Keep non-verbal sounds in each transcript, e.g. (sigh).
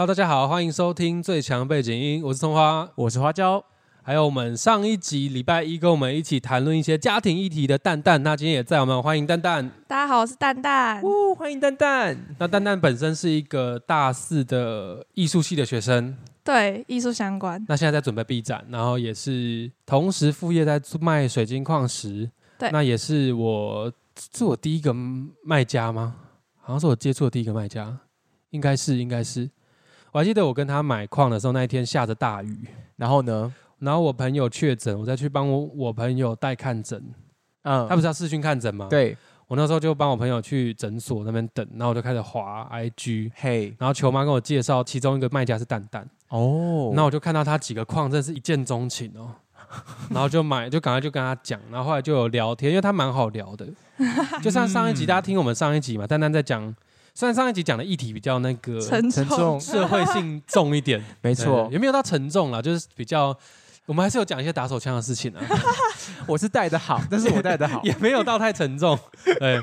Hello，大家好，欢迎收听最强背景音，我是葱花，我是花椒。还有我们上一集礼拜一跟我们一起谈论一些家庭议题的蛋蛋，那今天也在我们欢迎蛋蛋。大家好，我是蛋蛋。哦，欢迎蛋蛋。那蛋蛋本身是一个大四的艺术系的学生，对，艺术相关。那现在在准备 B 展，然后也是同时副业在卖水晶矿石。对，那也是我是我第一个卖家吗？好像是我接触的第一个卖家，应该是，应该是。我还记得我跟他买矿的时候，那一天下着大雨，然后呢？然后我朋友确诊，我再去帮我我朋友代看诊。嗯，他不是要视讯看诊吗？对，我那时候就帮我朋友去诊所那边等，然后我就开始滑 IG，嘿，然后球妈跟我介绍，其中一个卖家是蛋蛋。哦，那我就看到他几个矿，真是一见钟情哦。(laughs) 然后就买，就赶快就跟他讲，然后后来就有聊天，因为他蛮好聊的。(laughs) 就像上一集大家听我们上一集嘛，蛋蛋在讲，虽然上一集讲的议题比较那个沉重，(laughs) 社会性重一点，(laughs) 没错，有没有到沉重了？就是比较。我们还是有讲一些打手枪的事情啊。(laughs) 我是带的好，但是我带的好，也没有到太沉重。对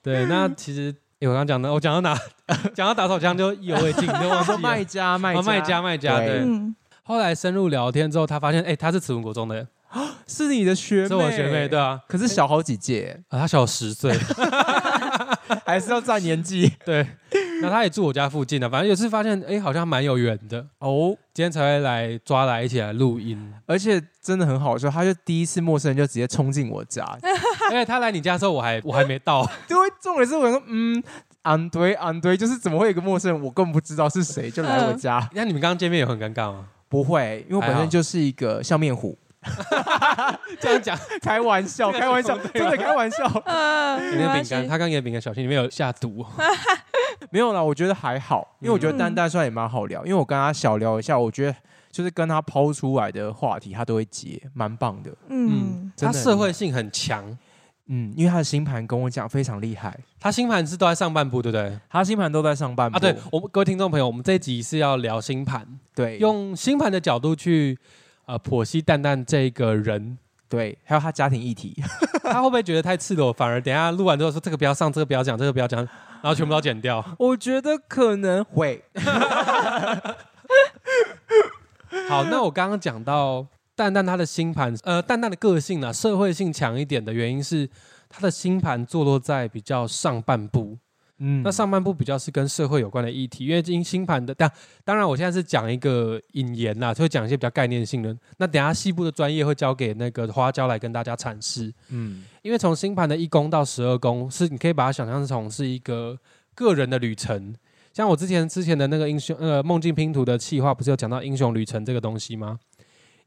对，那其实我刚刚讲的，我讲到哪？讲到打手枪就意犹未尽，就忘记卖家卖家卖家卖家。对，后来深入聊天之后，他发现，哎，他是慈文国中的，(gasps) 是你的学妹，是我学妹，对啊，可是小好几届啊，他小十岁。还是要占年纪，对。那他也住我家附近的，反正有次发现，哎，好像蛮有缘的哦。今天才会来抓来一起来录音，而且真的很好笑。他就第一次陌生人就直接冲进我家，(laughs) 因为他来你家的时候，我还我还没到。(laughs) 对，重点是我说，嗯，安堆安堆，就是怎么会有一个陌生人，我根本不知道是谁就来我家。那你们刚刚见面有很尴尬吗？不会，因为我本身就是一个笑面虎。(laughs) 这样讲，(laughs) 开玩笑，开玩笑，真的开玩笑。(laughs) 你的饼干，他刚给的饼干，小心里面有下毒。没有啦，我觉得还好，因为我觉得丹丹算也蛮好聊，因为我跟他小聊一下，我觉得就是跟他抛出来的话题，他都会接，蛮棒的。嗯，他社会性很强。嗯，因为他的星盘跟我讲非常厉害，他星盘是都在上半部，对不对？他星盘都在上半部啊。对，我们各位听众朋友，我们这一集是要聊星盘，对，用星盘的角度去。呃，婆媳蛋蛋这个人，对，还有他家庭议题，(laughs) 他会不会觉得太赤裸？反而等下录完之后说这个不要上，这个不要讲，这个不要讲，然后全部都剪掉。(laughs) 我觉得可能会。(laughs) 好，那我刚刚讲到蛋蛋他的星盘，呃，蛋蛋的个性呢，社会性强一点的原因是他的星盘坐落在比较上半部。嗯，那上半部比较是跟社会有关的议题，因为因星盘的，但当然我现在是讲一个引言啦，就会讲一些比较概念性的。那等下细部的专业会交给那个花椒来跟大家阐释。嗯，因为从星盘的一宫到十二宫，是你可以把它想象成是一个个人的旅程。像我之前之前的那个英雄呃梦境拼图的企划，不是有讲到英雄旅程这个东西吗？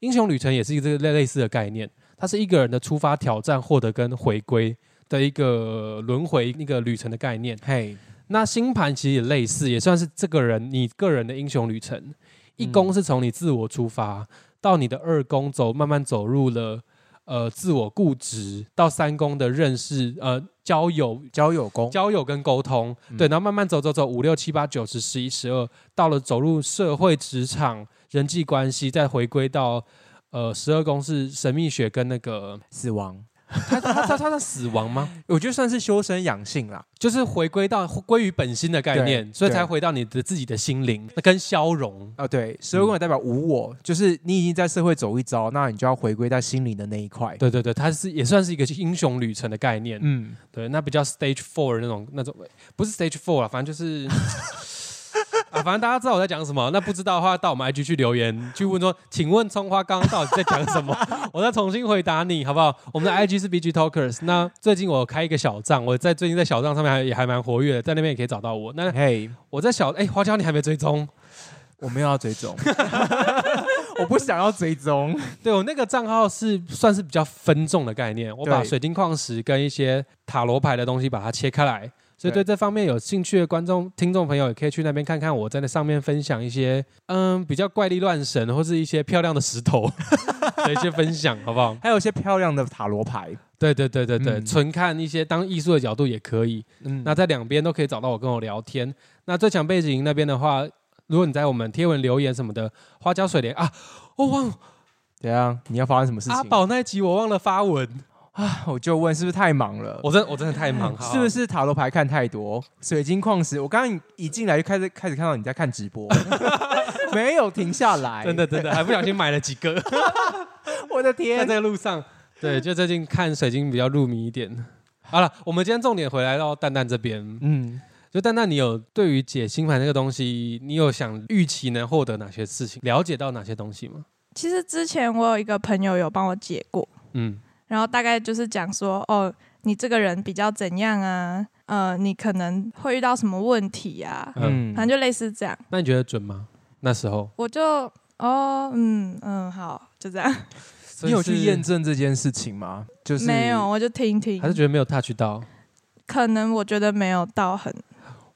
英雄旅程也是一个类类似的概念，它是一个人的出发、挑战、获得跟回归。的一个轮回、一个旅程的概念。嘿，那星盘其实也类似，也算是这个人你个人的英雄旅程。一宫是从你自我出发，到你的二宫走，慢慢走入了呃自我固执，到三宫的认识，呃交友、交友宫、交友跟沟通。对，然后慢慢走走走，五六七八九十十一十二，到了走入社会职场、人际关系，再回归到呃十二宫是神秘学跟那个死亡。他他他他的死亡吗？(laughs) 我觉得算是修身养性啦，就是回归到归于本心的概念，所以才回到你的自己的心灵，那跟消融啊。对，十二宫也代表无我，就是你已经在社会走一遭，那你就要回归在心灵的那一块。对对对，它是也算是一个英雄旅程的概念。嗯，对，那比较 stage four 那种那种，不是 stage four 啊，反正就是。(laughs) 啊，反正大家知道我在讲什么。那不知道的话，到我们 IG 去留言，去问说，请问葱花刚刚到底在讲什么？(laughs) 我再重新回答你，好不好？我们的 IG 是 BG Talkers。那最近我开一个小账，我在最近在小账上面还也还蛮活跃的，在那边也可以找到我。那嘿，我在小哎花椒，你还没追踪？我没有要追踪，(laughs) 我不想要追踪。对我那个账号是算是比较分众的概念，我把水晶矿石跟一些塔罗牌的东西把它切开来。所以对这方面有兴趣的观众、听众朋友，也可以去那边看看我在那上面分享一些，嗯，比较怪力乱神或是一些漂亮的石头 (laughs) 的一些分享，好不好？还有一些漂亮的塔罗牌，对对对对对，纯看一些当艺术的角度也可以。嗯，那在两边都可以找到我跟我聊天。那最强背景那边的话，如果你在我们贴文留言什么的，花椒水莲啊，我忘，怎样？你要发生什么事情？阿宝那一集我忘了发文。我就问是不是太忙了？我真我真的太忙，(laughs) 好是不？是塔罗牌看太多？水晶矿石，我刚刚一进来就开始开始看到你在看直播，(laughs) 没有停下来，真的真的，还不小心买了几个，(laughs) 我的天这！个路上，对，就最近看水晶比较入迷一点。好了，我们今天重点回来到蛋蛋这边，嗯，就蛋蛋，你有对于解星盘这个东西，你有想预期能获得哪些事情，了解到哪些东西吗？其实之前我有一个朋友有帮我解过，嗯，然后大概就是讲说，哦，你这个人比较怎样啊？呃，你可能会遇到什么问题啊？嗯，反正就类似这样。那你觉得准吗？那时候我就哦，嗯嗯，好，就这样。(laughs) 你有去验证，证这件事情吗？就是没有，我就听听还。是觉得没有 touch 到？可能我觉得没有到很，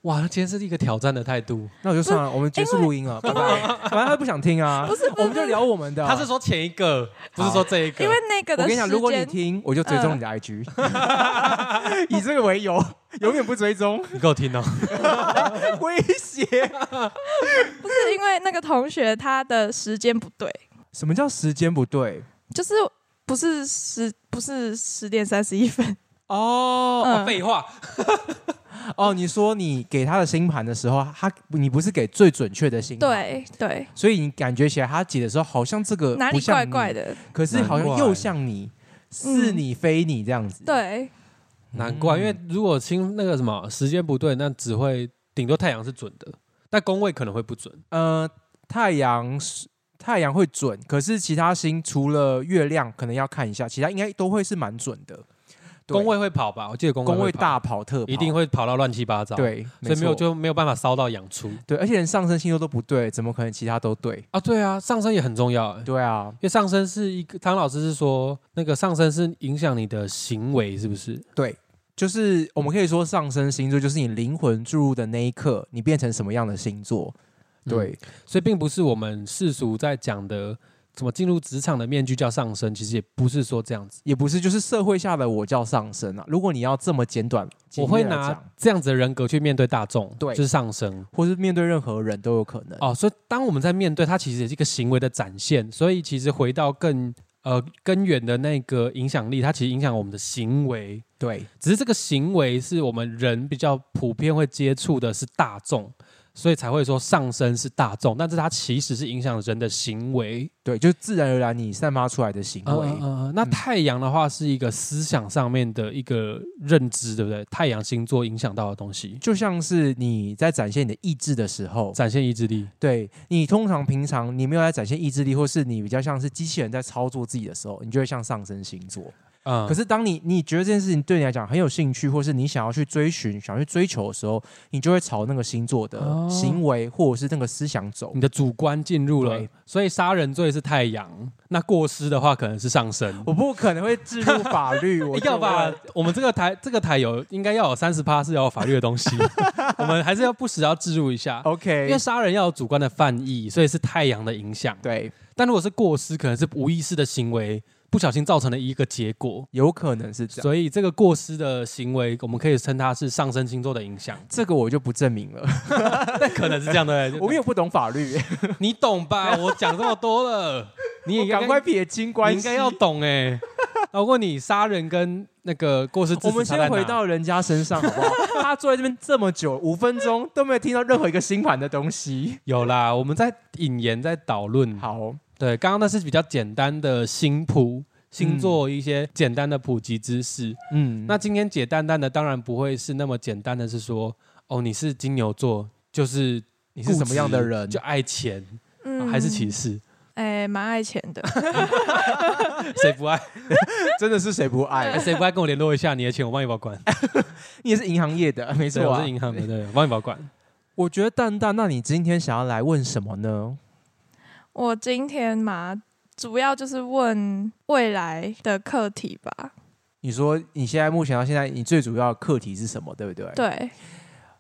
哇，他今天是一个挑战的态度。那我就算了，我们结束录音了，拜拜。(laughs) 反正他不想听啊，不是我们就聊我们的。他是说前一个，不是说这一个。因为那个的我跟你讲，如果你时间听，我就追踪你的 IG，(laughs) 以这个为由，永远不追踪，你给我听哦。(laughs) 威胁。不是因为那个同学他的时间不对，什么叫时间不对？就是不是十不是十点三十一分，哦，嗯。哦废话，(laughs) 哦，你说你给他的星盘的时候，他你不是给最准确的星盘，，对对，所以你感觉起来他解的时候，好像这个哪里不像你怪怪，的，可是好像又像你，似你非你这样子。对。难怪，因为如果星那个什么时间不对，那只会顶多太阳是准的，但宫位可能会不准。呃，太阳是太阳会准，可是其他星除了月亮可能要看一下，其他应该都会是蛮准的。对宫位会跑吧？我记得宫会跑宫位大跑特跑一定会跑到乱七八糟。，对，所以没有错就没有办法烧到养出对，而且连上升星座都不对，怎么可能其他都对？啊。对啊，上升也很重要欸，对啊，因为上升是一个汤老师是说那个上升是影响你的行为，是不是？对，就是我们可以说上升星座就是你灵魂注入的那一刻，你变成什么样的星座？对，所以并不是我们世俗在讲的什么进入职场的面具叫上升，其实也不是说这样子。也不是就是社会下的我叫上升啊。如果你要这么简短，我会拿这样子的人格去面对大众，对就是上升。或是面对任何人都有可能。哦，所以当我们在面对它，其实也是一个行为的展现。所以其实回到更呃根源的那个影响力，它其实影响我们的行为。对，只是这个行为是我们人比较普遍会接触的是大众，所以才会说上升是大众，但是它其实是影响人的行为。对，就自然而然你散发出来的行为。那嗯太阳的话是一个思想上面的一个认知，对不对？太阳星座影响到的东西，就像是你在展现你的意志的时候，展现意志力。对你通常平常你没有在展现意志力，或是你比较像是机器人在操作自己的时候，你就会像上升星座。嗯，可是当你你觉得这件事情对你来讲很有兴趣，或是你想要去追寻、想要去追求的时候，你就会朝那个星座的哦行为或者是那个思想走你。的主观进入了，所以杀人罪是太阳，那过失的话可能是上升。我不可能会置入法律，(laughs) 我要把？我们这个台这个台有应该要有三十趴是要有法律的东西，(laughs) 我们还是要不时要置入一下。OK，因为杀人要有主观的犯意，所以是太阳的影响。对，但如果是过失，可能是无意识的行为，不小心造成的一个结果。有可能是这样。所以这个过失的行为，我们可以称它是上升星座的影响。这个我就不证明了，(laughs) 但可能是这样的，(laughs) 我们也不懂法律，(laughs) 你懂吧？我讲这么多了，你也赶快撇清关系。你应该要懂哎。如果你杀人跟那个过失我们先回到人家身上好不好？他坐在这边这么久，五分钟都没有听到任何一个新盘的东西。有啦，我们在引言在导论。好，对，刚刚那是比较简单的星谱。星座一些简单的普及知识，嗯，那今天解蛋蛋的当然不会是那么简单的，是说哦，你是金牛座，就是你是什么样的人？就爱钱，嗯还是歧视？哎，蛮爱钱的。(laughs) 谁不爱？(laughs) 真的是谁不爱？哎谁不爱跟我联络一下？你的钱我帮你保管。(laughs) 你也是银行业的，没对，错、啊我是。银行的，对，我帮你保管。我觉得蛋蛋，那你今天想要来问什么呢？我今天嘛，主要就是问未来的课题吧。你说你现在目前到现在，你最主要的课题是什么？对不对？。对，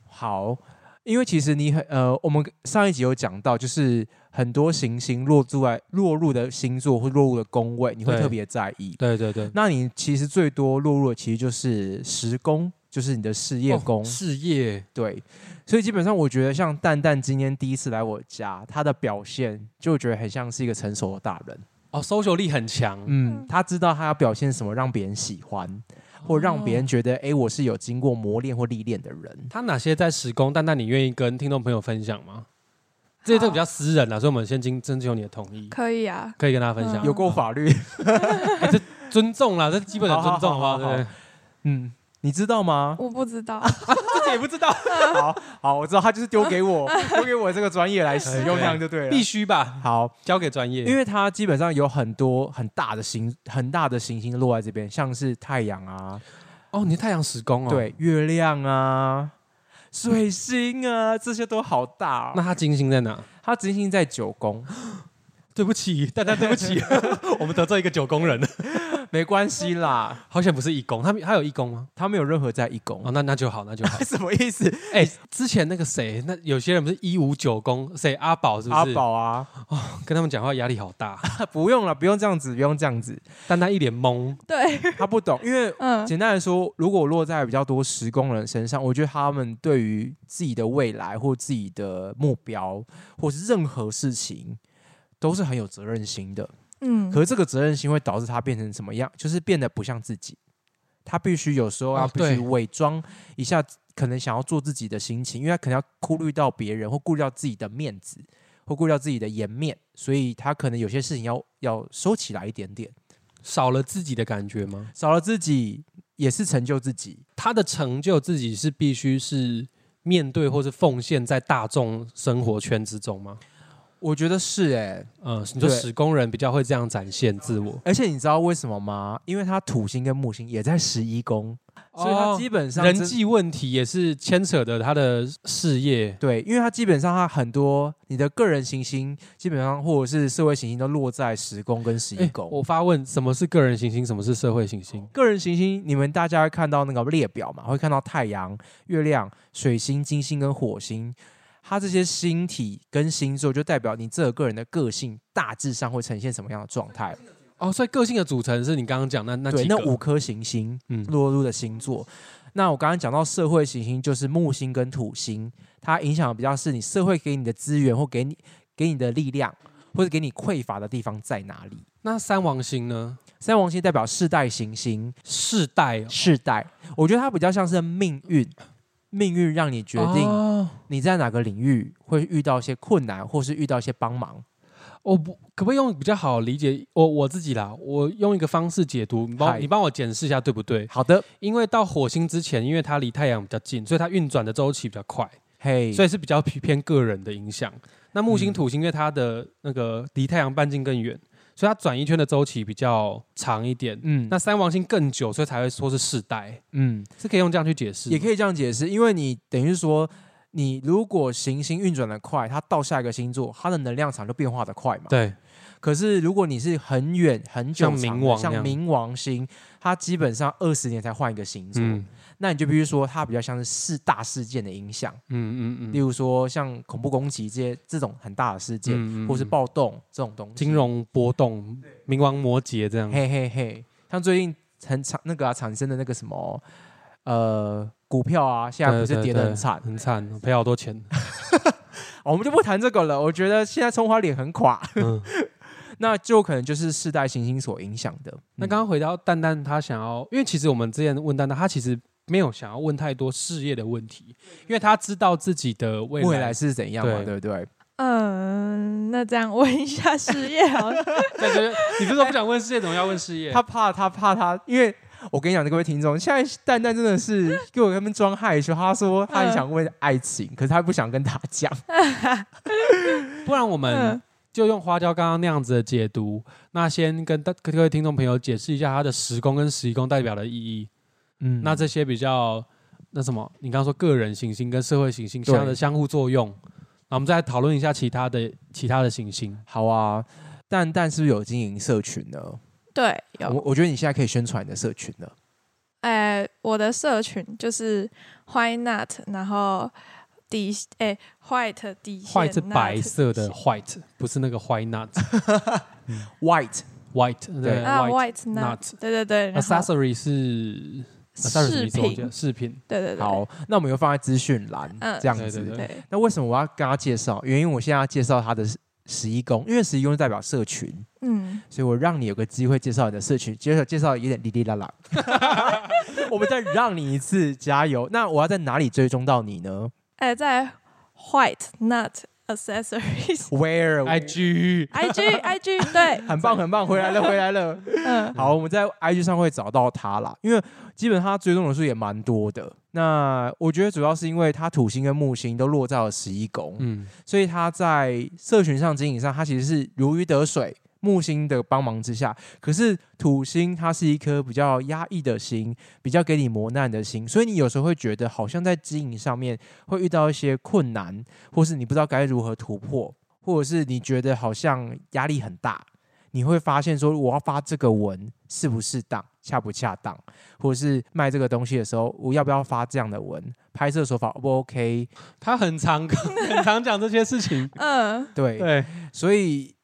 好，因为其实你很呃，我们上一集有讲到，就是很多行星落住在落入的星座或落入的宫位，你会特别在意。对对对，那你其实最多落入的其实就是时宫，就是你的事业宫。哦事业，对，所以基本上我觉得像蛋蛋今天第一次来我家，他的表现就觉得很像是一个成熟的大人。哦，social 力很强，嗯，他知道他要表现什么让别人喜欢，或让别人觉得，哎，我是有经过磨练或历练的人。他哪些在施工？但那你愿意跟听众朋友分享吗？这些都比较私人啊，所以我们先经征求你的同意，可以啊，可以跟大家分享。嗯有过法律，(laughs) 尊重啦，这基本的尊重，好不好？好好好对不对？嗯，你知道吗？我不知道，(laughs) 自己也不知道，好好，我知道，他就是丢给我，(laughs) 丢给我这个专业来使用，对这样就对了。必须吧，好，交给专业。因为它基本上有很多很大的行很大的行星落在这边，像是太阳啊，哦，你是太阳时工哦，，对，月亮啊，水星啊，这些都好大、哦。那它金星在哪？它金星在九宫，(gasps) 对不起，大家对不起，(laughs) 我们得罪一个九宫人了，没关系啦，好险不是义工，他他有义工吗？他没有任何在义工。哦，那那就好，那就好。(laughs) 什么意思？哎，之前那个谁，那有些人不是一五九宫，谁阿宝是不是阿是？宝啊，跟他们讲话压力好大，(laughs) 不用了，不用这样子，不用这样子。但他一脸懵。对，他不懂，因为嗯，简单来说，如果落在比较多十宫人身上，我觉得他们对于自己的未来或自己的目标，或是任何事情，都是很有责任心的。嗯，可是这个责任心会导致他变成什么样？就是变得不像自己。他必须有时候要哦必须对伪装一下，可能想要做自己的心情，因为他可能要顾虑到别人，或顾虑到自己的面子，或顾虑到自己的颜面，所以他可能有些事情要要收起来一点点，少了自己的感觉吗？少了自己也是成就自己。他的成就自己是必须是面对或是奉献在大众生活圈之中吗？我觉得是哎、嗯，你说对使工人比较会这样展现自我，而且你知道为什么吗？因为他土星跟木星也在十一宫，所以他基本上真人际问题也是牵扯的他的事业。对，因为他基本上他很多你的个人行星，基本上或者是社会行星都落在十宫跟十一哎，宫。我发问，什么是个人行星，什么是社会行星？个人行星，你们大家会看到那个列表嘛？会看到太阳、月亮、水星、金星跟火星，它这些星体跟星座就代表你这个人的个性大致上会呈现什么样的状态。哦，所以个性的组成是你刚刚讲那那对，那五颗行星嗯落入的星座。那我刚刚讲到社会行星，就是木星跟土星，它影响的比较是你社会给你的资源或给你给你的力量，或者给你匮乏的地方在哪里。那三王星呢？三王星代表世代行星，世代哦世代，我觉得它比较像是命运，命运让你决定哦你在哪个领域会遇到一些困难，或是遇到一些帮忙。我不可不可以用比较好理解我我自己啦？我用一个方式解读，你帮嗨你帮我检视一下对不对？好的，因为到火星之前，因为它离太阳比较近，所以它运转的周期比较快，嘿，所以是比较偏个人的影响。那木星、嗯土星，因为它的那个离太阳半径更远，所以它转一圈的周期比较长一点。嗯，那三王星更久，所以才会说是世代，嗯，是可以用这样去解释。也可以这样解释，因为你等于是说，你如果行星运转的快，它到下一个星座，它的能量场就变化的快嘛。对，可是如果你是很远很久像冥王像冥王星，它基本上二十年才换一个星座，嗯那你就必须说它比较像是事大事件的影响，嗯嗯嗯，例如说像恐怖攻击这些这种很大的事件，嗯嗯或是嗯暴动这种东西。金融波动、冥王摩羯这样。嘿嘿嘿，像最近很产那个、啊、产生的那个什么呃股票啊，现在不是跌得很惨，很惨，赔好多钱。(laughs) 哦我们就不谈这个了。我觉得现在葱花脸很垮，嗯，(laughs) 那就可能就是世代行星所影响的。那刚刚回到蛋蛋，他想要，因为其实我们之前问蛋蛋，他其实没有想要问太多事业的问题，因为他知道自己的未来。未来是怎样嘛？对对不对？嗯，那这样问一下事业好了。对 (laughs) 对对，你不是说不想问事业，怎么要问事业？他怕他怕他，因为我跟你讲，各位听众，现在蛋蛋真的是给我他们装害羞。他说他很想问爱情，可是他不想跟他讲。(laughs) 不然我们嗯就用花椒刚刚那样子的解读。那先跟大各位听众朋友解释一下它的十宫跟十一宫代表的意义。嗯那这些比较那什么，你刚刚说个人行星跟社会行星对相的相互作用，那我们再来讨论一下其他的其他的行星。好啊。蛋蛋是不是有经营社群呢？对，我有，我觉得你现在可以宣传你的社群了。哎，我的社群就是 Why Not，然后底哎 White 底线，white 是白色的 white，不是那个 white nut (laughs) White white 对啊 white Nut，nut。对对对，accessory 是得品，饰品。对对对，好，那我们又放在资讯栏嗯这样子。那为什么我要跟他介绍？原因我现在要介绍他的十一宫，因为十一宫代表社群，嗯，所以我让你有个机会介绍你的社群，介绍介绍有点哩哩啦啦。(laughs) 我们再让你一次，加油！那我要在哪里追踪到你呢哎，在 White Nut Accessories？Where IG IG IG 对，(laughs) 很棒很棒，回来了 (laughs) 回来了。嗯好，我们在 IG 上会找到他啦，因为基本他追踪人数也蛮多的。那我觉得主要是因为他土星跟木星都落在了十一宫，嗯，所以他在社群上经营上，他其实是如鱼得水。木星的帮忙之下，可是土星它是一颗比较压抑的心，比较给你磨难的心，所以你有时候会觉得好像在经营上面会遇到一些困难，或是你不知道该如何突破，或者是你觉得好像压力很大，你会发现说我要发这个文适不适当、恰不恰当，或者是卖这个东西的时候，我要不要发这样的文，拍摄手法 O 不 OK？他很常很常讲这些事情。嗯对，对，所以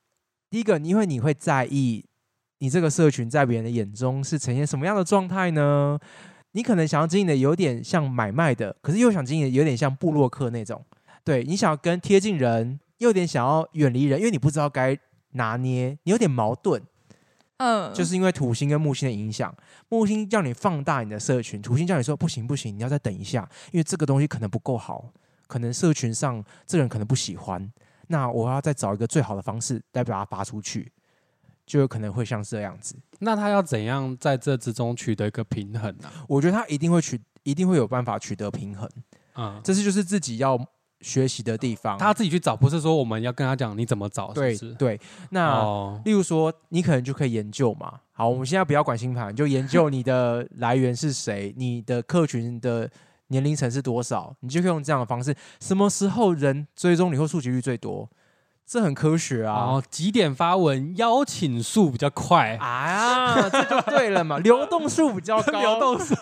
第一个，因为你会在意你这个社群在别人的眼中是呈现什么样的状态呢？你可能想要经营的有点像买卖的，可是又想经营的有点像布洛克那种。对你想要跟贴近人，又有点想要远离人，因为你不知道该拿捏，你有点矛盾。嗯，就是因为土星跟木星的影响，木星叫你放大你的社群，土星叫你说不行不行，你要再等一下，因为这个东西可能不够好，可能社群上这个人可能不喜欢，那我要再找一个最好的方式来把它发出去，就有可能会像这样子。那他要怎样在这之中取得一个平衡呢、我觉得他一定会取，一定会有办法取得平衡，啊？这是就是自己要学习的地方。他自己去找，不是说我们要跟他讲你怎么找，是对不是？对，那。哦，例如说，你可能就可以研究嘛。好，我们现在不要管星盘，就研究你的来源是谁，你的客群的年龄层是多少，你就可以用这样的方式。什么时候人追踪你或触及率最多？这很科学啊！哦，几点发文，邀请数比较快，啊，这就对了嘛，流动数比较高。(laughs) 流动数。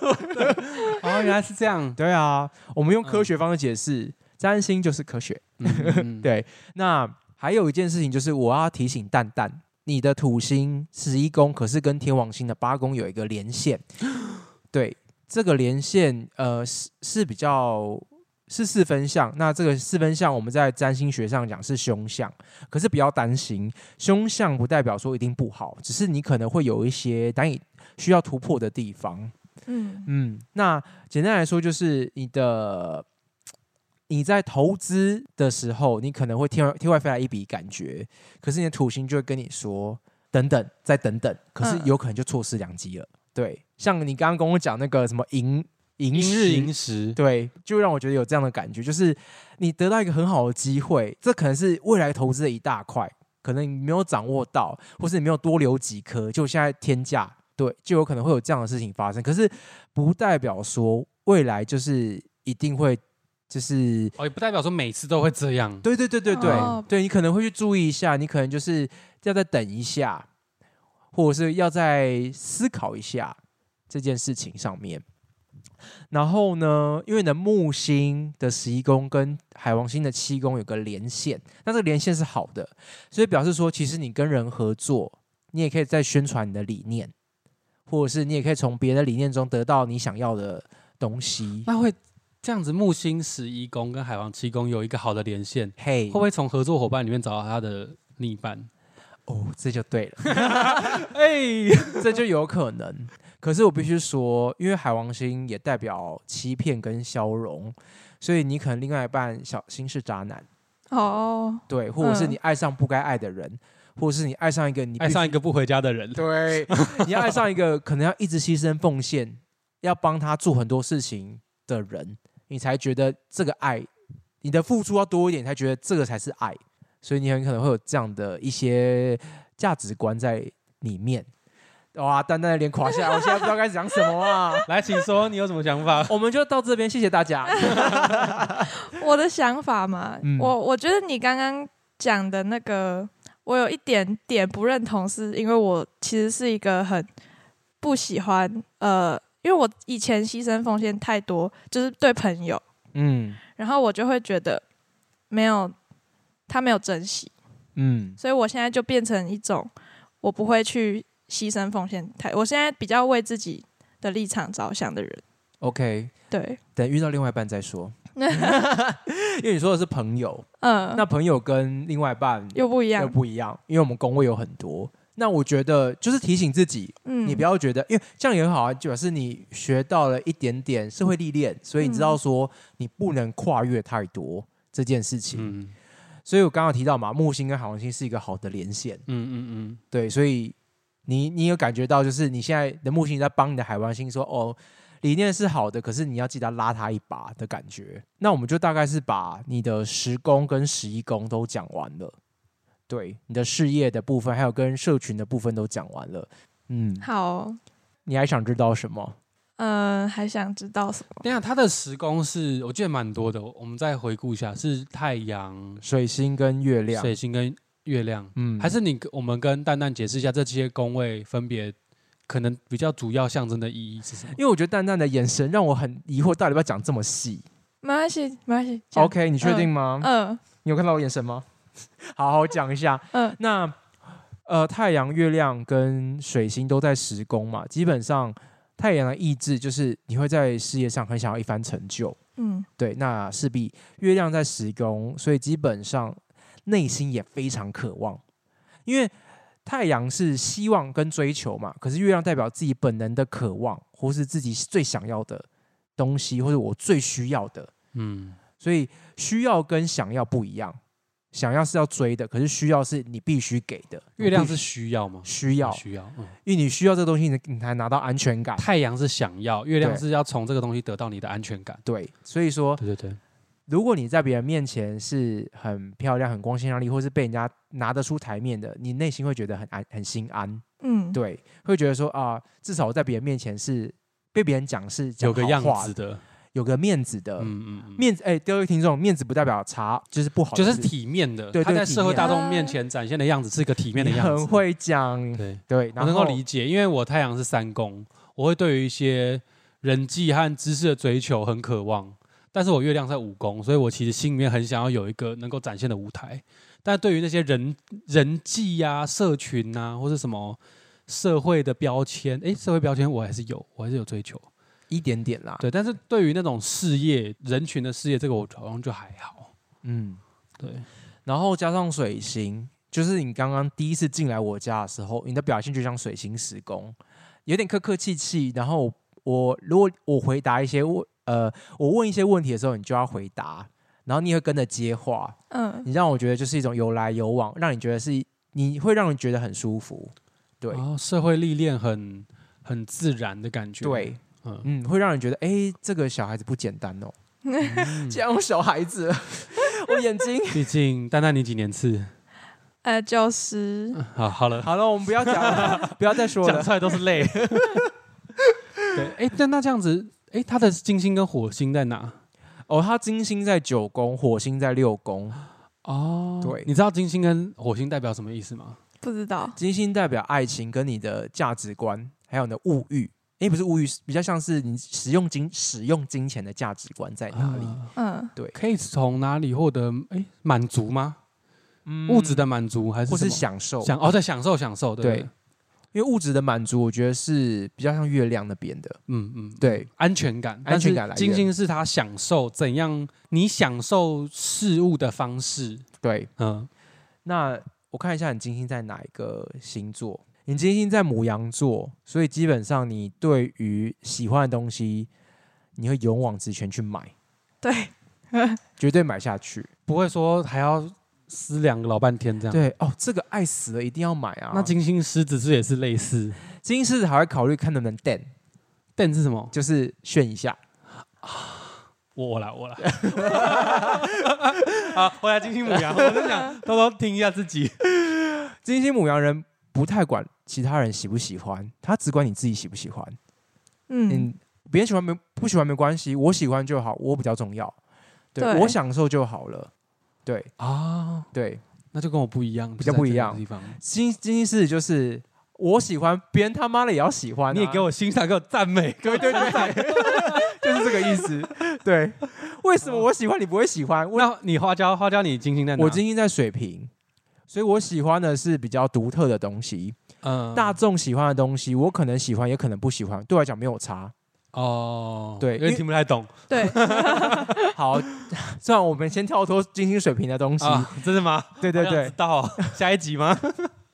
哦，原来是这样。对啊，我们用科学方式解释，占星就是科学。嗯嗯 (laughs) 对，那还有一件事情就是，我要提醒蛋蛋，你的土星十一宫可是跟天王星的八宫有一个连线，(gasps) 对，这个连线呃是是比较是四分相，那这个四分相我们在占星学上讲是凶相，可是不要担心，凶相不代表说一定不好，只是你可能会有一些难以需要突破的地方。嗯嗯，那简单来说就是你的你在投资的时候，你可能会天外天外飞来一笔感觉，可是你的土星就会跟你说等等再等等，可是嗯有可能就错失良机了。对，像你刚刚跟我讲那个什么银银一日时银时，对，就让我觉得有这样的感觉，就是你得到一个很好的机会，这可能是未来投资的一大块，可能你没有掌握到，或是你没有多留几颗，就现在天价，对，就有可能会有这样的事情发生。可是不代表说未来就是一定会，就是哦，也不代表说每次都会这样。对对对对对，哦对你可能会去注意一下，你可能就是要再等一下，或者是要再思考一下这件事情上面。然后呢，因为你的木星的十一宫跟海王星的七宫有个连线，那这个连线是好的，所以表示说，其实你跟人合作，你也可以在宣传你的理念，或者是你也可以从别的理念中得到你想要的东西。那会这样子，木星十一宫跟海王七宫有一个好的连线，嘿会不会从合作伙伴里面找到他的另一半？哦，这就对了。(laughs) (laughs) 哎，这就有可能。可是我必须说，因为海王星也代表欺骗跟消融，所以你可能另外一半小心是渣男，哦，对，或者是嗯你爱上不该爱的人，或者是你爱上一个你爱上一个不回家的人，(laughs) 对，你爱上一个可能要一直牺牲奉献，要帮他做很多事情的人，你才觉得这个爱，你的付出要多一点，才觉得这个才是爱。所以你很可能会有这样的一些价值观在里面。哇，淡淡的脸垮下来，(laughs) 我现在不知道该讲什么啊！来，请说，你有什么想法？我们就到这边，谢谢大家。(laughs) 我的想法嘛，嗯我我觉得你刚刚讲的那个，我有一点点不认同，是因为我其实是一个很不喜欢呃，因为我以前牺牲奉献太多，就是对朋友，嗯然后我就会觉得没有他没有珍惜，嗯所以我现在就变成一种我不会去牺牲奉献太，我现在比较为自己的立场着想的人。，OK，对，等遇到另外一半再说。(laughs) 因为你说的是朋友，嗯，那朋友跟另外一半又又不一样。又不一样，因为我们工位有很多。那我觉得就是提醒自己，嗯，你不要觉得，因为这样也很好啊，就表示你学到了一点点社会历练，所以你知道说你不能跨越太多这件事情。嗯所以我刚刚提到嘛，木星跟海王星是一个好的连线，嗯嗯嗯，对，所以你你有感觉到，就是你现在的木星在帮你的海王星说，哦，理念是好的，可是你要记得拉他一把的感觉。那我们就大概是把你的十宫跟十一宫都讲完了，对，你的事业的部分，还有跟社群的部分都讲完了。嗯，好，你还想知道什么？嗯，还想知道什么？等下他的时宫是我记得蛮多的，我们再回顾一下，是太阳、水星跟月亮，水星跟月亮，嗯还是你我们跟蛋蛋解释一下这些宫位分别可能比较主要象征的意义是什么？因为我觉得蛋蛋的眼神让我很疑惑，到底要不要讲这么细没关系，没关系。讲？OK，你确定吗？嗯你有看到我眼神吗？(laughs) 好好讲一下。嗯那呃，太阳、月亮跟水星都在十宫嘛，基本上太阳的意志就是你会在事业上很想要一番成就，嗯对，那势必月亮在十宫，所以基本上内心也非常渴望，因为太阳是希望跟追求嘛，可是月亮代表自己本能的渴望，或是自己最想要的东西，或者我最需要的，嗯，所以需要跟想要不一样，想要是要追的，可是需要是你必须给的。月亮是需要吗？需要，需要，嗯。因为你需要这个东西，你你才拿到安全感。太阳是想要，月亮是要从这个东西得到你的安全感。对，所以说，对对对，如果你在别人面前是很漂亮、很光鲜亮丽，或是被人家拿得出台面的，你内心会觉得很安、很心安。嗯，对，会觉得说啊，至少我在别人面前是被别人讲是讲有个样子的，有个面子的。嗯嗯嗯，面子，哎，各位听众，面子不代表差，就是不好，就是体面的。对他在社会大众面前展现的样子是一个体面的样子。很会讲，对，对，我能够理解，因为我太阳是三宫，我会对于一些人际和知识的追求很渴望。但是我月亮在五宫，所以我其实心里面很想要有一个能够展现的舞台。但对于那些人人际呀、社群啊，或是什么社会的标签，诶，社会标签我还是有，我还是有追求。一点点啦。对，但是对于那种事业、人群的事业，这个我好像就还好。嗯，对，然后加上水星，就是你刚刚第一次进来我家的时候，你的表现就像水星时宫，有点客客气气。然后我如果我回答一些问呃，我问一些问题的时候，你就要回答，然后你也会跟着接话，嗯你让我觉得就是一种有来有往，让你觉得是你会让人觉得很舒服。对、然后社会历练很很自然的感觉。对，嗯，嗯，会让人觉得哎，这个小孩子不简单哦。(laughs) 嗯这样小孩子，我眼睛。(laughs) 毕竟丹丹你几年次？(laughs) 呃，就是好，好了，好了，我们不要讲了，不要再说了。讲出来都是泪。对，哎，但那这样子，哎，他的金星跟火星在哪？哦，他金星在九宫，火星在六宫。哦，对你知道金星跟火星代表什么意思吗？不知道。金星代表爱情跟你的价值观，还有你的物欲。诶，不是物欲，比较像是你使用金使用金钱的价值观在哪里？嗯，对可以从哪里获得？哎，满足吗？嗯物质的满足还是或是享受？享哦，在享受享受，对对对，因为物质的满足，我觉得是比较像月亮那边的。嗯嗯，对，安全感，安全感来金星是他享受怎样，你享受事物的方式，对。嗯，那我看一下你金星在哪一个星座？你金星在母羊座，所以基本上你对于喜欢的东西，你会勇往直前去买，对，(laughs) 绝对买下去。不会说还要思量老半天这样。，对哦，这个爱死了，一定要买啊！那金星狮子是不是也是类似？金星狮子还会考虑看能不能 den，但是什么？就是炫一下。我我来 (laughs) 我来。好，回来金星母羊，我在想偷偷听一下自己。金星母羊人不太管其他人喜不喜欢，他只管你自己喜不喜欢。嗯嗯，别人喜欢没不喜欢没关系，我喜欢就好，我比较重要。对对我享受就好了。对啊，对，那就跟我不一样，比较不一样就在这个地方。金金星狮子就是我喜欢，别人他妈的也要喜欢、啊你也给，我欣赏，给我赞美，对对对对，(laughs) 就是这个意思。对，为什么我喜欢你不会喜欢？我那你花椒花椒，你金星在哪？我金星在水瓶，所以我喜欢的是比较独特的东西。嗯大众喜欢的东西，我可能喜欢，也可能不喜欢，对我来讲没有差。哦，对因为听不太懂对，(laughs) 好，(laughs) 这样我们先跳脱金星水平的东西。啊，真的吗？对对对好想知，道下一集吗？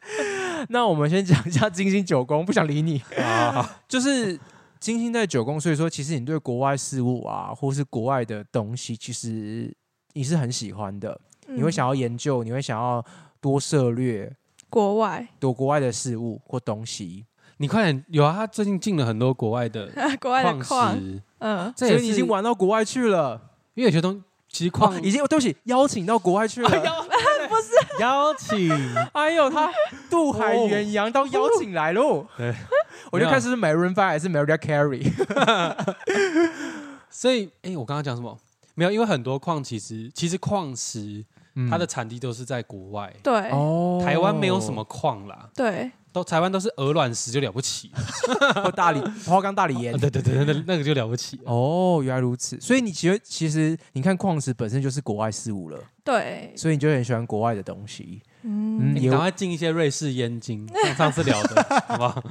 (laughs) 那我们先讲一下金星九宫，不想理你。啊，就是金星在九宫，所以说其实你对国外事物啊，或是国外的东西，其实你是很喜欢的，你会嗯想要研究，你会想要多涉略国外多国外的事物或东西。你快点有啊！他最近进了很多国外的 (laughs) 国外的矿矿，石，嗯，所也以你已经玩到国外去了，因为有些东其实矿哦，已经对不起，邀请到国外去了。(laughs) 邀请，(laughs) 哎呦，他渡海远洋到邀请来喽。对，我就看是 Maroon Five 还是 Mariah Carey。所以哎，我刚刚讲什么？没有，因为很多矿其实其实矿石它的产地都是在国外，对。台湾没有什么矿啦，对，都台湾都是鹅卵石就了不起了，(laughs) 哦大理花岗大理岩啊。(laughs) 对对对，那那个就了不起了。哦，原来如此。所以你其实其实你看矿石本身就是国外事物了，对，所以你就很喜欢国外的东西。嗯，你赶快进一些瑞士烟精，像上次聊的，(laughs) 好不好？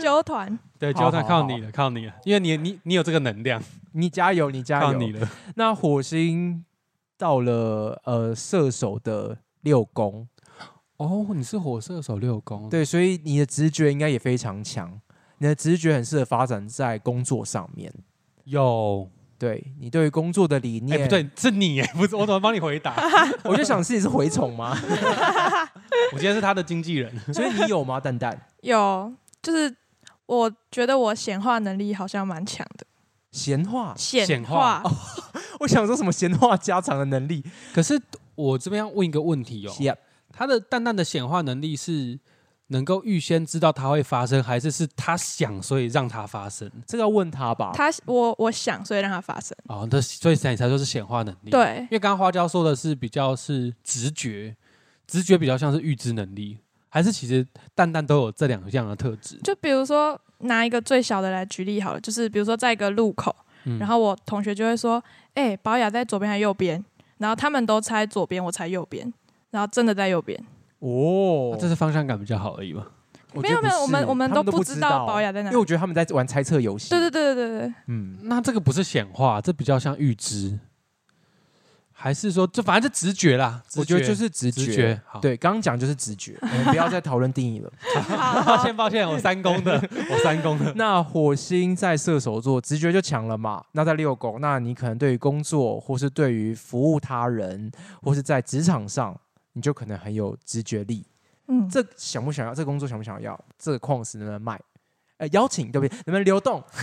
纠团，对，好就他靠你了，靠你了，因为你你你有这个能量，你加油，你加油。靠你了。那火星到了呃射手的六宫，哦，你是火射手六宫，对，所以你的直觉应该也非常强。你的直觉很适合发展在工作上面。有。对你对于工作的理哎，念，不对，是你哎，不是我怎么帮你回答？(laughs) 我就想是你是蛔虫吗？我今天是他的经纪人。所以你有吗？蛋蛋有，就是我觉得我显化能力好像蛮强的，闲话，显显化化，我想说什么闲话家常的能力？可是我这边要问一个问题哦，Yep 他的淡淡的显化能力是能够预先知道它会发生，还是是他想所以让它发生？这个要问他吧。他我我想，所以让它发生，哦，那所以才才说是显化能力。，对因为刚刚花椒说的是比较是直觉，直觉比较像是预知能力，还是其实淡淡都有这两项的特质？就比如说拿一个最小的来举例好了，就是比如说在一个路口，嗯然后我同学就会说：“哎、保雅在左边还是右边？”然后他们都猜左边，我猜右边，然后真的在右边。哦那，这是方向感比较好而已嘛。没有没有，我们我们都不知道保雅在哪因为。我觉得他们在玩猜测游戏。对对对对对对，嗯，那这个不是显化，这比较像预知，还是说这反正是直觉啦？我觉得就是直觉。直觉。好，对，刚刚讲就是直觉，(laughs) 我们不要再讨论定义了。(laughs) 抱歉抱歉，我三公的，(laughs) 我三公的。那火星在射手座，直觉就强了嘛。那在六宫，那你可能对于工作，或是对于服务他人，或是在职场上，你就可能很有直觉力。嗯，这想不想要？这个工作想不想要？这个矿石能不能卖？呃，邀请对不对？能不能流动？(laughs)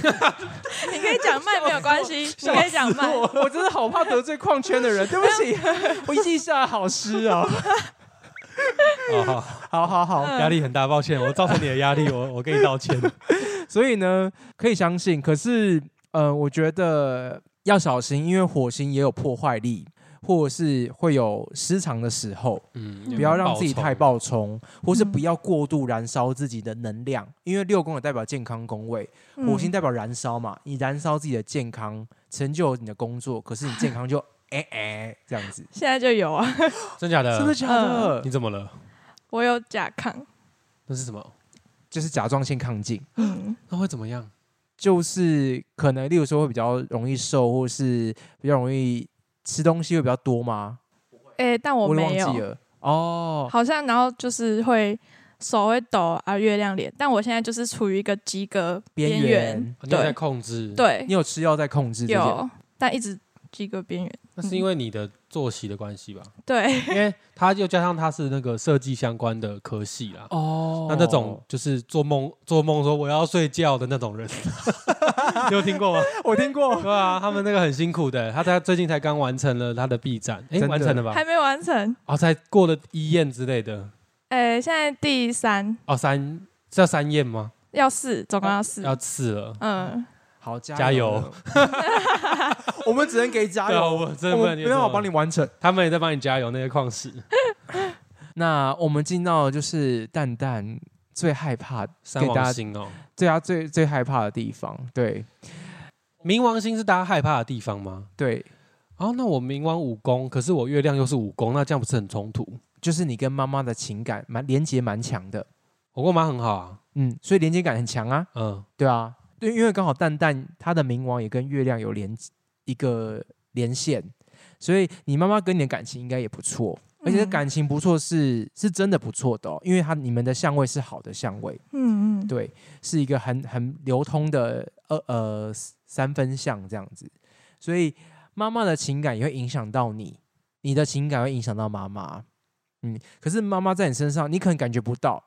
你可以讲卖没有关系，你可以讲卖。我我真的好怕得罪矿圈的人，对不起，我记下好诗哦。(laughs) 哦，好好好好，嗯压力很大，抱歉，我造成你的压力，我我跟你道歉。(laughs) 所以呢，可以相信，可是呃，我觉得要小心，因为火星也有破坏力，或者是会有失常的时候，嗯不要让自己太爆爆冲，或是嗯不要过度燃烧自己的能量，因为六宫也代表健康宫位，嗯火星代表燃烧嘛，你燃烧自己的健康，成就你的工作，可是你健康就 (laughs) 哎哎这样子，现在就有啊，(laughs) 真假的？是不是假的？你怎么了？我有甲亢，那是什么？就是甲状腺亢进，嗯，那会怎么样？就是可能例如说会比较容易瘦，或是比较容易吃东西会比较多吗？哎、但我没有，忘记了哦。好像然后就是会手会抖啊，月亮脸，但我现在就是处于一个及格边边缘你有在控制？，对你，有吃药在控制？有，但一直及格边缘，那是因为你的作息的关系吧？(laughs) 对，因为他又加上他是那个设计相关的科系啦。哦那那种就是做梦做梦说我要睡觉的那种人，(laughs) 你有听过吗？(laughs) 我听过，对啊，他们那个很辛苦的，他在最近才刚完成了他的 B 站，哎，完成了吧？还没完成，哦，才过了一验之类的。哎、现在第三哦，三是要三验吗？要四，总共要四，要四了。嗯，好加加油！(laughs) 我们只能给加油，我真的不能我们没办法帮你你，完成。他们也在帮你加油那些矿石。(laughs) 那我们进到就是蛋蛋最害怕、三给大家对啊最最害怕的地方，对冥王星是大家害怕的地方吗？对，哦，那我冥王五宫，可是我月亮又是五宫，那这样不是很冲突？就是你跟妈妈的情感蛮连接蛮强的，我跟我妈很好啊，嗯，所以连接感很强啊，嗯，对啊。对，因为刚好蛋蛋他的冥王也跟月亮有连一个连线，所以你妈妈跟你的感情应该也不错，而且嗯。感情不错是是真的不错的哦，因为他你们的相位是好的相位，嗯嗯，对，是一个很很流通的呃呃三分相这样子，所以妈妈的情感也会影响到你，你的情感会影响到妈妈，嗯，可是妈妈在你身上，你可能感觉不到，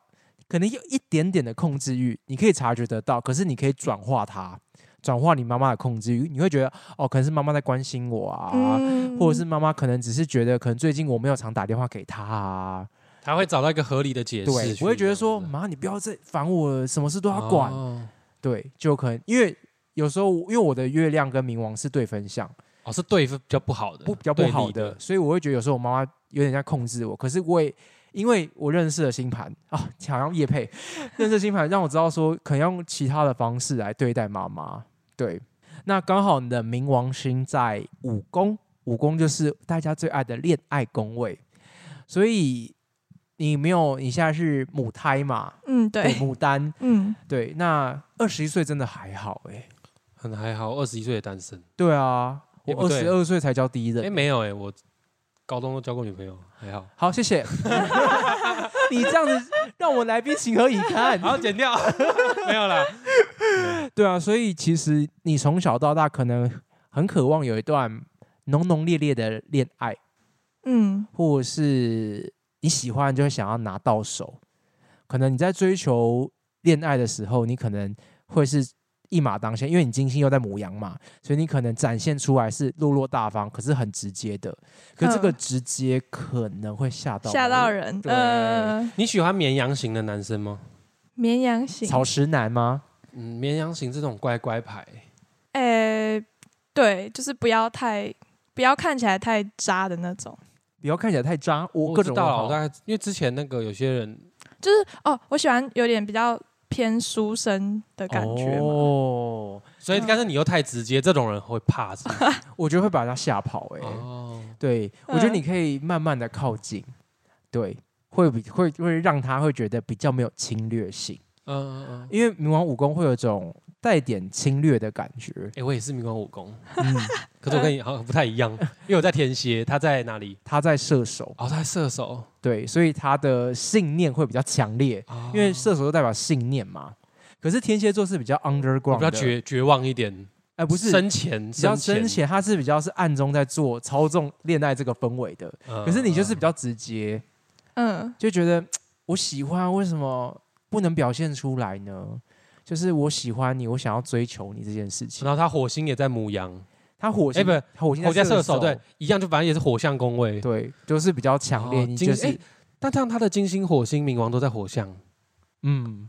可能有一点点的控制欲，你可以察觉得到，可是你可以转化它，转化你妈妈的控制欲，你会觉得哦，可能是妈妈在关心我啊。嗯或者是妈妈可能只是觉得，可能最近我没有常打电话给她啊，他会找到一个合理的解释对，我会觉得说，妈，你不要再烦我了，什么事都要管，哦对，就可能因为有时候因为我的月亮跟冥王是对分相，哦，是对分比较不好的，不比较不好的，所以我会觉得有时候我妈妈有点在控制我。可是我也因为我认识了星盘啊，(laughs) 好像叶佩认识星盘，让我知道说可能用其他的方式来对待妈妈。对，那刚好你的冥王星在五宫，五宫就是大家最爱的恋爱宫位，所以你没有你现在是母胎嘛？嗯对，牡丹，嗯对，那二十一岁真的还好哎、很还好，二十一岁的单身。对啊，我二十二岁才交第一任。哎，没有哎，我高中都交过女朋友，还好。好，谢谢。(laughs) 你这样子让我来宾情何以堪？好，剪掉，(laughs) 没有啦。对啊，所以其实你从小到大可能很渴望有一段浓浓烈烈的恋爱，嗯或者是你喜欢就会想要拿到手。可能你在追求恋爱的时候，你可能会是一马当先，因为你金星又在母羊嘛，所以你可能展现出来是落落大方，可是很直接的。可是这个嗯直接可能会吓到吓到人，对嗯，你喜欢绵羊型的男生吗？绵羊型，草食男吗？嗯，绵羊型这种乖乖牌，诶，对，就是不要太不要看起来太渣的那种。不要看起来太渣，我各种我知道了，问号我大概因为之前那个有些人就是哦，我喜欢有点比较偏书生的感觉嘛。哦，所以但是你又太直接，这种人会怕是不是？(laughs) 我觉得会把他吓跑、欸。哎、哦，对，我觉得嗯你可以慢慢的靠近，对，会比会会让他会觉得比较没有侵略性，嗯嗯嗯。因为冥王武功会有种带点侵略的感觉。哎，我也是冥王武功，嗯，(laughs) 可是我跟你好像不太一样，因为我在天蝎，他在哪里？他在射手，哦，他在射手，对，所以他的信念会比较强烈，哦因为射手就代表信念嘛。可是天蝎座是比较 underground，比较，绝绝望一点，哎、不是深浅，比较深浅，他是比较是暗中在做操纵恋爱这个氛围的。嗯。可是你就是比较直接，嗯，就觉得 (tsk) 我喜欢，为什么不能表现出来呢？就是我喜欢你，我想要追求你这件事情。然后他火星也在母羊，他火星，哎不火星火在射射手，对，一样，就反正也是火象宫位。对，就是比较强烈。你就是、哎但这样他的金星、火星、冥王都在火象，嗯，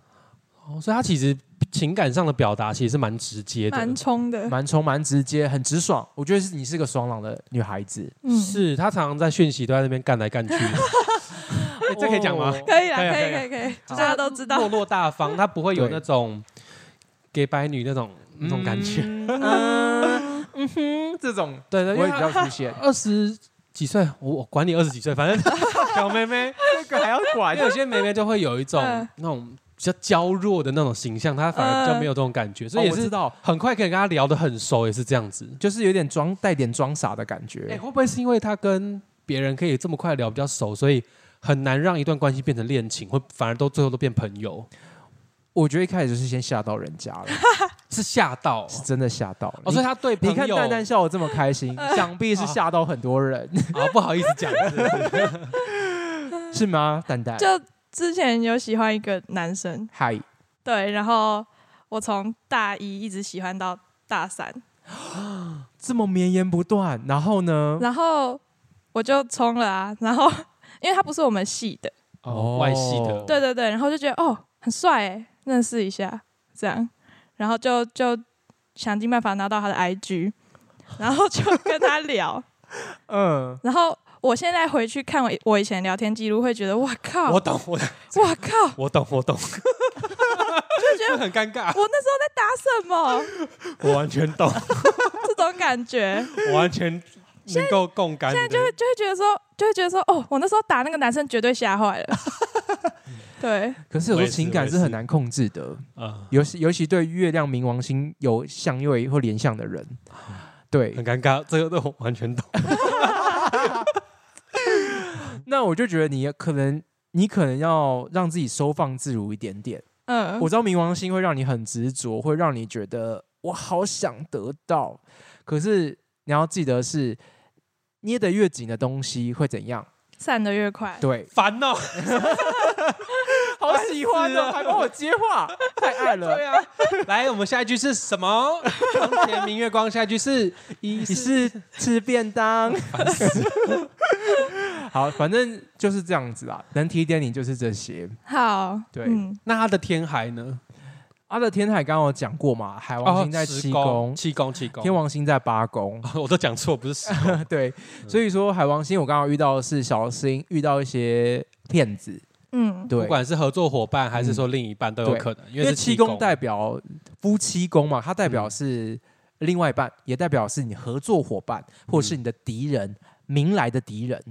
哦，所以他其实情感上的表达其实是蛮直接的，蛮冲的。蛮冲、蛮直接，很直爽。我觉得是你是个爽朗的女孩子。嗯，是他常常在讯息都在那边干来干去 (laughs) (laughs) 这可以讲吗？哦可以啦，可以啊可以啊可以可以大家都知道落。落大方，他不会有那种给白女那种那种感觉。(laughs) 嗯嗯哼，这种对对，因我也比较出现。二十几岁，我我管你二十几岁，反正 (laughs) 小妹妹，这个还要管有些妹妹就会有一种嗯那种比较娇弱的那种形象，她反而比较没有这种感觉，所以也是哦我知道，很快可以跟她聊得很熟，也是这样子。就是有点装带点装傻的感觉哎、觉。会不会是因为她跟别人可以这么快聊比较熟，所以很难让一段关系变成恋情，会反而都最后都变朋友？我觉得一开始就是先吓到人家了，(laughs) 是吓到是真的吓到了。哦，所以他对朋你看蛋蛋笑得这么开心，(laughs) 想必是吓到很多人，啊，(laughs) 不好意思讲，是吗？蛋蛋，就之前有喜欢一个男生，嗨，对，然后我从大一一直喜欢到大三，(gasps) 这么绵延不断，然后呢？然后我就冲了啊，然后因为他不是我们系的，哦，外系的，哦。对对对，然后就觉得哦很帅哎，认识一下这样，然后就就想尽办法拿到他的 IG，然后就跟他聊，(laughs) 嗯，然后我现在回去看我我以前聊天记录，会觉得哇靠，我懂，我哇靠，(laughs) 我懂，我懂，就觉得 (laughs) 很尴尬，我那时候在打什么？我完全懂，这种感觉，我完全能够共感。现在就会就会觉得说，就会觉得说，哦，我那时候打那个男生绝对吓坏了。(laughs) 对，可是有时候情感是很难控制的，啊，尤其尤其对月亮冥王星有相位或联想的人，对，很尴尬，这个都完全懂。(laughs) 那我就觉得你可能你可能要让自己收放自如一点点。嗯，我知道冥王星会让你很执着，会让你觉得我好想得到，可是你要记得是捏得越紧的东西会怎样？散的越快。对，烦哦，(laughs) 好喜欢哦，还帮我接话，太爱了。对啊，来，我们下一句是什么？床前明月光，下一句是 (laughs) 一你是吃便当，(laughs) 好，反正就是这样子啦。能提点你就是这些。好，对嗯那他的天海呢？阿的天海刚刚有讲过嘛，海王星在七宫，七宫，七宫。天王星在八宫。(laughs) 我都讲错，不是十宫。(laughs) 对，所以说海王星我刚刚遇到的是小心遇到一些骗子，嗯，对不，管是合作伙伴还是说另一半都有可能，因因为七宫代表夫妻宫嘛，它代表是另外一半，也代表是你合作伙伴或者是你的敌人，明来的敌人。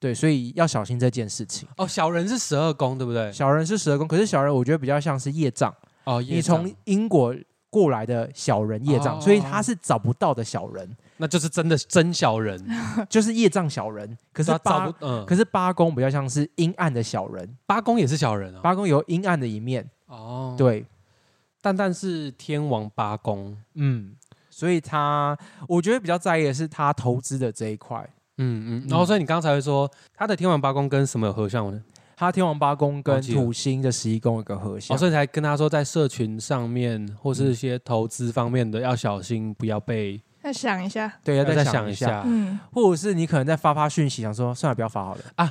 对，所以要小心这件事情。哦，小人是十二宫，对不对？小人是十二宫，可是小人我觉得比较像是业障，哦，你从英国过来的小人业障，哦所以他是找不到的小人，那就是真的真小人，(laughs) 就是业障小人。可是八可是八宫比较像是阴暗的小人，八宫也是小人啊。八宫有阴暗的一面，哦，，对，蛋蛋是天王八宫，嗯，所以他我觉得比较在意的是他投资的这一块。嗯嗯。然后所以你刚才会说他的天王八宫跟什么有合相呢？他天王八宫跟土星的十一宫有个合相，哦，所以才跟他说在社群上面或是一些投资方面的要小心，不要被再想一下。对，要要再再想一下。嗯，或者是你可能在发发讯息，想说算了，不要发好了啊。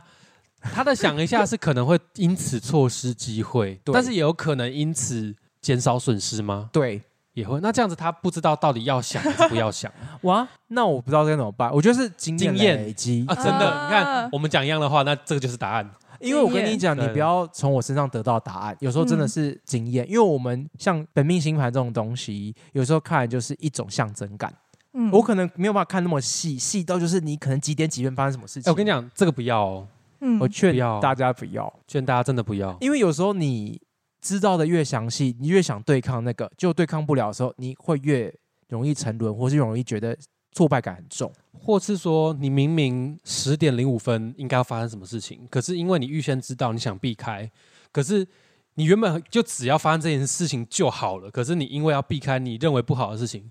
他的想一下是可能会因此错失机会，(laughs) 但是也有可能因此减少损失吗？对，也会。那这样子他不知道到底要想还是不要想 (laughs) 哇，那我不知道该怎么办。我觉得是经验经验累积啊？真的，啊你看我们讲一样的话，那这个就是答案。因为我跟你讲，你不要从我身上得到答案，有时候真的是经验。因为我们像本命星盘这种东西，有时候看就是一种象征感，嗯，我可能没有办法看那么细，细到就是你可能几点几分发生什么事哎、情。我跟你，讲，这个不要哦，嗯。我劝大家不要，劝大家真的不要。因为有时候你知道的越详细，你越想对抗那个，就对抗不了的时候，你会越容易沉沦，或是容易觉得挫败感很重。或是说，你明明十点零五分应该要发生什么事情，可是因为你预先知道你想避开，可是你原本就只要发生这件事情就好了，可是你因为要避开你认为不好的事情，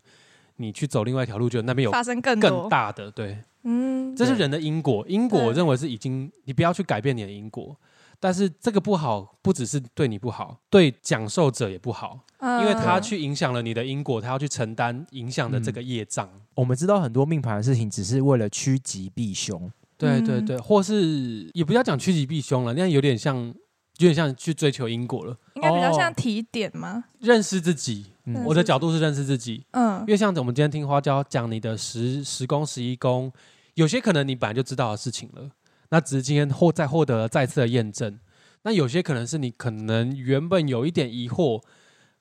你去走另外一条路，就那边有发生更更。大的，对，嗯，这是人的因果。因果，我认为是已经，你不要去改变你的因果。但是这个不好，不只是对你不好，对讲授者也不好，嗯因为他去影响了你的因果，他要去承担影响的这个业障。我们知道很多命盘的事情，只是为了趋吉避凶。嗯对对对，或是也不要讲趋吉避凶了，那样有点像，有点像去追求因果了。应该比较哦像提点吗？认识自己，嗯我的角度是认识自己，嗯因为像我们今天听花椒讲你的十十宫、十一宫，有些可能你本来就知道的事情了，那只是今天获再获得了再次的验证。那有些可能是你可能原本有一点疑惑，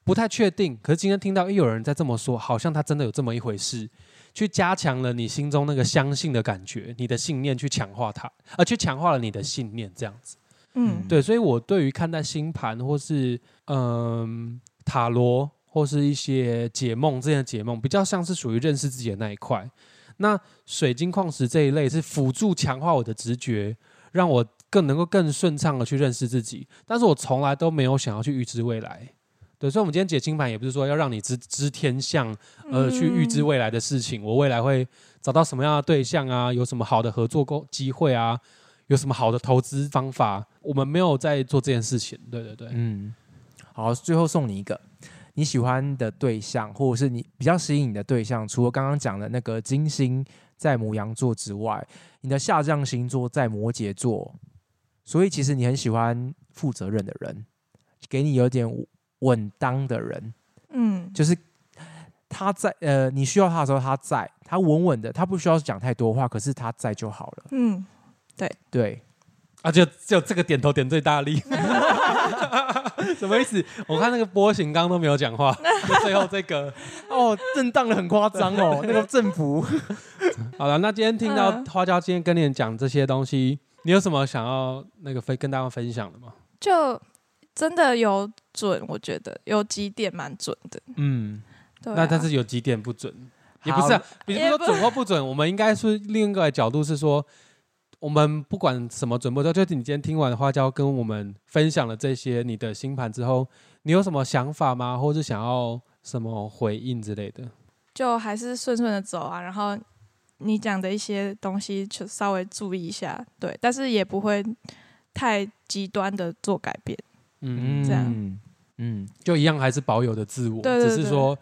不太确定，可是今天听到诶有人在这么说，好像他真的有这么一回事，去加强了你心中那个相信的感觉，你的信念去强化它，而去强化了你的信念，这样子。嗯，对，所以我对于看待星盘或是嗯、塔罗或是一些解梦这些解梦，比较像是属于认识自己的那一块。那水晶矿石这一类是辅助强化我的直觉，让我更能够更顺畅的去认识自己。但是我从来都没有想要去预知未来。对，所以我们今天解清盘也不是说要让你知知天象，而去预知未来的事情。我未来会找到什么样的对象啊？有什么好的合作机机会啊？有什么好的投资方法？我们没有在做这件事情。对对对，嗯，好，最后送你一个你喜欢的对象，或者是你比较吸引你的对象，除了刚刚讲的那个金星在母羊座之外，你的下降星座在摩羯座，所以其实你很喜欢负责任的人，给你有点稳当的人，嗯，就是他在呃你需要他的时候他在，他稳稳的，他不需要讲太多话，可是他在就好了。嗯，对。对，啊，就就这个点头点最大力，(laughs) (laughs) 什么意思？我看那个波形刚刚都没有讲话，就 (laughs) 最后这个。(laughs) 哦，震荡的很夸张哦，那个振幅。好了，那今天听到嗯花椒今天跟你讲这些东西，你有什么想要那个分跟大家分享的吗？就真的有准，我觉得有几点蛮准的。嗯，对、啊，那但是有几点不准，也不是、啊，比如说准或不准，我们应该是另一个角度是说，我们不管什么准不准，就是你今天听完花椒跟我们分享了这些你的星盘之后，你有什么想法吗？或是想要什么回应之类的？就还是顺顺的走啊，然后你讲的一些东西就稍微注意一下，对，但是也不会太极端的做改变。嗯，这样嗯嗯，就一样还是保有的自我，对对对只是说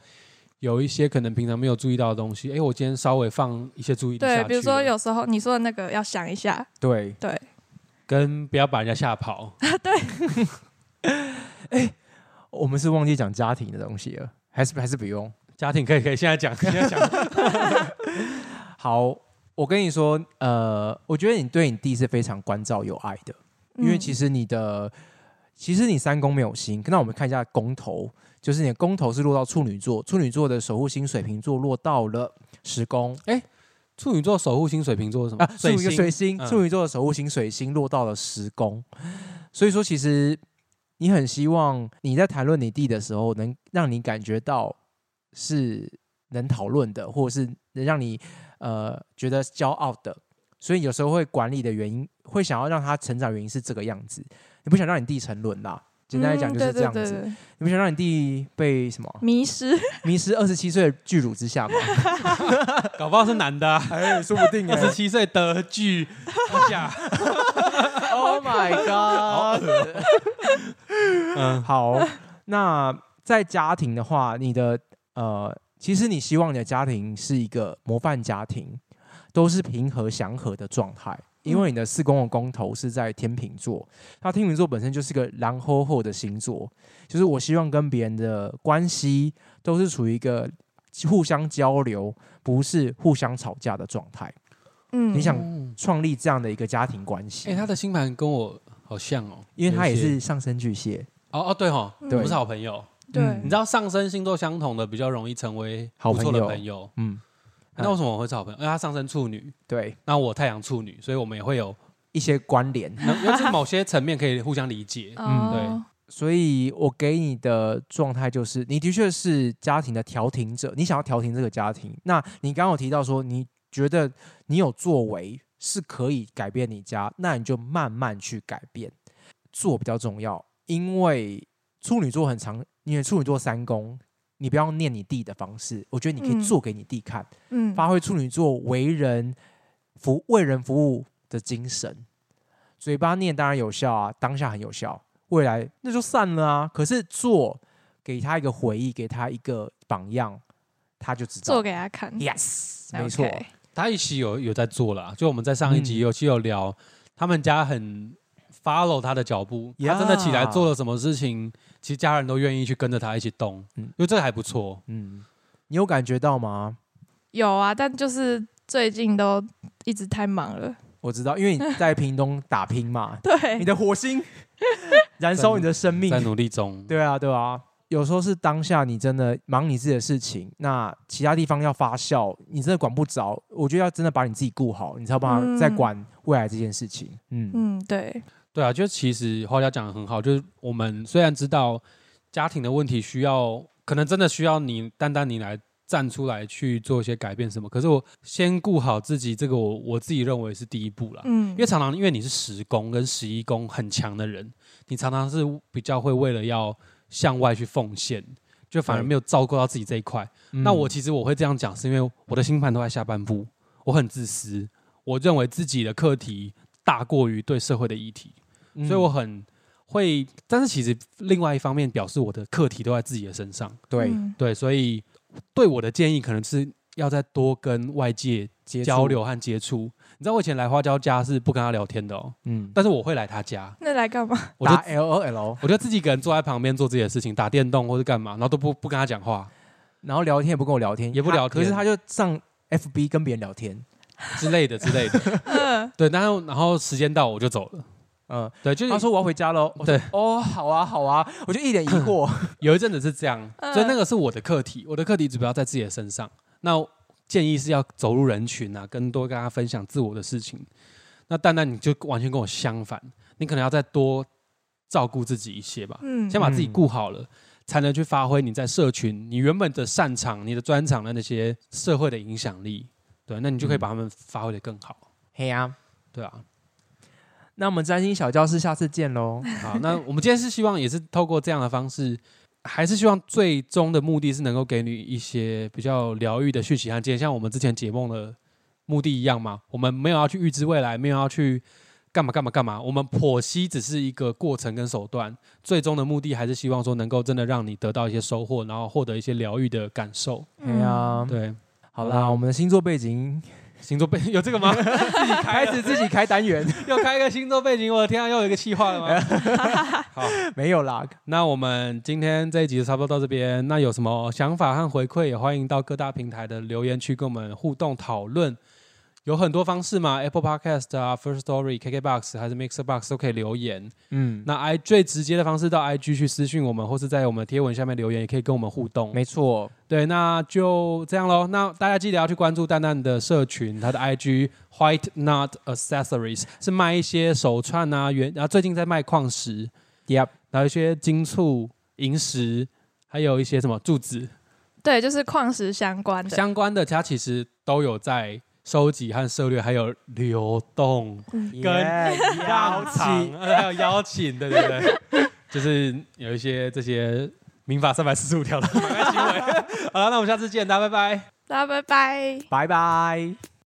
有一些可能平常没有注意到的东西，哎，我今天稍微放一些注意力对，比如说有时候你说的那个要想一下，对，对，跟不要把人家吓跑，(laughs) 对。(laughs) 哎我们是忘记讲家庭的东西了，还是还是不用？家庭可以可以现在讲，现在讲，(laughs) 好，我跟你说，呃，我觉得你对你弟是非常关照有爱的，因为其实实你的，其实你三宫没有星，那我们看一下宫头，就是你的宫头是落到处女座，处女座的守护星水瓶座落到了十宫处女座守护星水瓶座是什么？啊，处女星水星，嗯处女座的守护星水星落到了十宫，所以说其实你很希望你在谈论你弟的时候，能让你感觉到是能讨论的，或者是能让你呃觉得骄傲的。所以有时候会管理的原因，会想要让他成长，原因是这个样子。你不想让你弟沉沦啦，简单来讲就是这样子。嗯对对对对你不想让你弟被什么迷失，(laughs) 迷失二十七岁的巨乳之下吗？(laughs) (laughs) 搞不好是男的、啊，哎，说不定二十七岁得剧下，Oh my god！嗯，好，那在家庭的话，你的呃，其实你希望你的家庭是一个模范家庭，都是平和祥和的状态。因为你的四宫的宫头是在天秤座，那天秤座本身就是个狼吼吼的星座，就是我希望跟别人的关系都是处于一个互相交流，不是互相吵架的状态。嗯，你想嗯创立这样的一个家庭关系，哎、他的星盘跟我好像哦，因为他也是上升巨蟹，哦哦对哦，嗯对不是好朋友。对嗯你知道上升星座相同的比较容易成为好不错的朋友朋友。嗯，那为什么我会是好朋友？因为他上升处女，对，那我太阳处女，所以我们也会有，一些关联。(laughs) 能就是某些层面可以互相理解。嗯对所以我给你的状态就是，你的确是家庭的调停者，你想要调停这个家庭。那你刚刚有提到说，你觉得你有作为是可以改变你家，那你就慢慢去改变，做比较重要。因为处女座很长，因为处女座三宫，你不要念你弟的方式，我觉得你可以嗯做给你弟看，嗯，发挥处女座为人服为人服务的精神。嘴巴念当然有效啊，当下很有效，未来那就散了啊。可是做，给他一个回忆，给他一个榜样，他就知道做。给他看。Yes，没错。他一起有有在做了，就我们在上一集嗯有期有聊，他们家很 follow 他的脚步，他真的起来做了什么事情，其实家人都愿意去跟着他一起动，嗯因为这个还不错。嗯，你有感觉到吗？有啊，但就是最近都一直太忙了。我知道，因为你在屏东打拼嘛，(laughs) 对你，的火星 (laughs) 燃烧你的生命在，努力中，对啊，对啊。有时候是当下你真的忙你自己的事情，那其他地方要发酵，你真的管不着。我觉得要真的把你自己顾好，你才有办法嗯再管未来这件事情。嗯嗯，对，对啊，就其实花椒讲的很好，就是我们虽然知道家庭的问题需要，可能真的需要你单单你来站出来去做一些改变什么，可是我先顾好自己，这个我我自己认为是第一步啦。嗯，因为常常因为你是十宫跟十一宫很强的人，你常常是比较会为了要向外去奉献，就反而对没有照顾到自己这一块。嗯那我其实我会这样讲，是因为我的星盘都在下半部，我很自私，我认为自己的课题大过于对社会的议题，嗯所以我很会。但是其实另外一方面表示我的课题都在自己的身上，对嗯对，所以对我的建议可能是要再多跟外界交，流和接触。你知道我以前来花椒家是不跟他聊天的哦，嗯，但是我会来他家，那来干嘛？我就打 L O L，我就自己一个人坐在旁边做自己的事情，打电动或者干嘛，然后都不不跟他讲话然后聊天也不跟我聊天，也不聊天可是他就上 F B 跟别人聊天，之类的之类的。嗯，对，然后然后时间到我就走了。嗯，对，就是他说我要回家喽，对，哦，好啊，好啊，我就一脸疑惑，(laughs) 有一阵子是这样，嗯所以那个是我的课题，我的课题主要在自己的身上。那建议是要走入人群啊，更多跟大家分享自我的事情。那蛋蛋你就完全跟我相反，你可能要再多照顾自己一些吧，嗯先把自己顾好了，才能去发挥你在社群你原本的擅长、你的专长的那些社会的影响力。对，那你就可以把他们发挥的更好。嘿呀、对啊，那我们占星小教室下次见喽。(laughs) 好，那我们今天是希望也是透过这样的方式，还是希望最终的目的是能够给你一些比较疗愈的讯息和建议，像我们之前解梦的目的一样嘛。我们没有要去预知未来，没有要去干嘛干嘛干嘛，我们剖析只是一个过程跟手段，最终的目的还是希望说能够真的让你得到一些收获，然后获得一些疗愈的感受。嘿呀、对，好啦，我们的星座背景星座背 (laughs) 有这个吗？自己开开始自己开单元，(laughs) 又开一个星座背景，我的天啊，又有一个气话了吗？(laughs) 好。没有啦。那我们今天这一集就差不多到这边。那有什么想法和回馈，也欢迎到各大平台的留言区跟我们互动讨论。有很多方式嘛，Apple Podcast 啊、First Story、KKBox 还是 Mixer Box 都可以留言。嗯，那 i 最直接的方式到 IG 去私讯我们，或是在我们贴文下面留言，也可以跟我们互动。没错。对，那就这样喽。那大家记得要去关注蛋蛋的社群，他的 IG White Not Accessories 是卖一些手串啊，原然后最近在卖矿石，Yep，然后一些金醋、银石，还有一些什么柱子对，就是矿石相关的。相关的，它其实都有在收集和策略，还有流动跟邀请，呃还有邀请，对对对，(laughs) 就是有一些这些民法三百四十五条的买卖行为。好了，那我们下次见，大家拜拜。大家拜拜。拜拜。